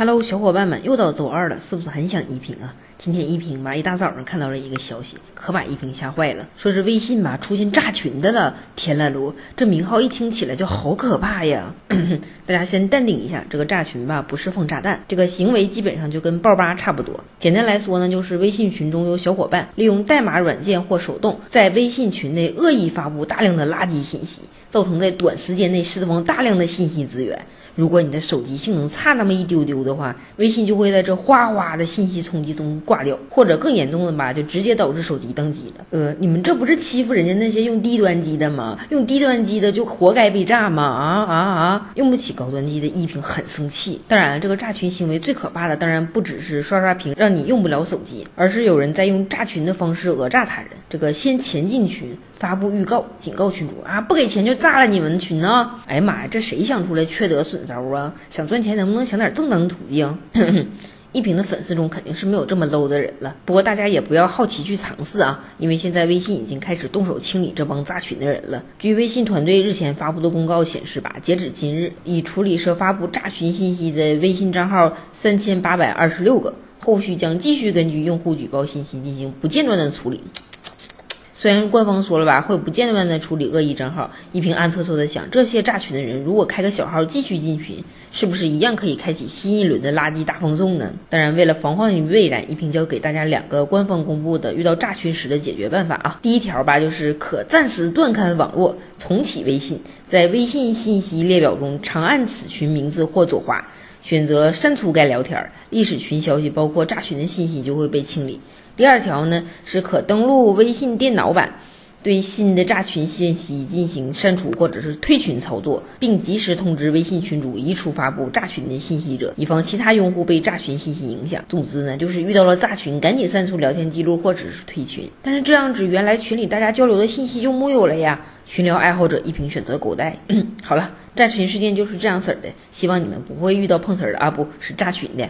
Hello，小伙伴们，又到周二了，是不是很想一平啊？今天一平吧，一大早上看到了一个消息，可把一平吓坏了，说是微信吧出现炸群的了。天啦噜，这名号一听起来就好可怕呀！大家先淡定一下，这个炸群吧不是放炸弹，这个行为基本上就跟爆吧差不多。简单来说呢，就是微信群中有小伙伴利用代码软件或手动，在微信群内恶意发布大量的垃圾信息，造成在短时间内释放大量的信息资源。如果你的手机性能差那么一丢丢的话，微信就会在这哗哗的信息冲击中挂掉，或者更严重的吧，就直接导致手机宕机了。呃，你们这不是欺负人家那些用低端机的吗？用低端机的就活该被炸吗？啊啊啊！用不起高端机的一平很生气。当然了，这个炸群行为最可怕的当然不只是刷刷屏让你用不了手机，而是有人在用炸群的方式讹诈他人。这个先前进群发布预告，警告群主啊，不给钱就炸了你们群啊！哎呀妈呀，这谁想出来缺德损招啊？想赚钱能不能想点正当途径？一平的粉丝中肯定是没有这么 low 的人了。不过大家也不要好奇去尝试啊，因为现在微信已经开始动手清理这帮炸群的人了。据微信团队日前发布的公告显示吧，截止今日，已处理涉发布炸群信息的微信账号三千八百二十六个，后续将继续根据用户举报信息进行不间断的处理。虽然官方说了吧，会不间断的处理恶意账号，一平暗搓搓的想，这些炸群的人如果开个小号继续进群，是不是一样可以开启新一轮的垃圾大放送呢？当然，为了防患于未然，一平教给大家两个官方公布的遇到炸群时的解决办法啊。第一条吧，就是可暂时断开网络，重启微信，在微信信息列表中长按此群名字或左滑。选择删除该聊天，历史群消息包括炸群的信息就会被清理。第二条呢，是可登录微信电脑版，对新的炸群信息进行删除或者是退群操作，并及时通知微信群主移除发布炸群的信息者，以防其他用户被炸群信息影响。总之呢，就是遇到了炸群，赶紧删除聊天记录或者是退群。但是这样子，原来群里大家交流的信息就木有了呀。群聊爱好者一平选择狗带。好了，炸群事件就是这样式儿的，希望你们不会遇到碰瓷儿的啊，不是炸群的。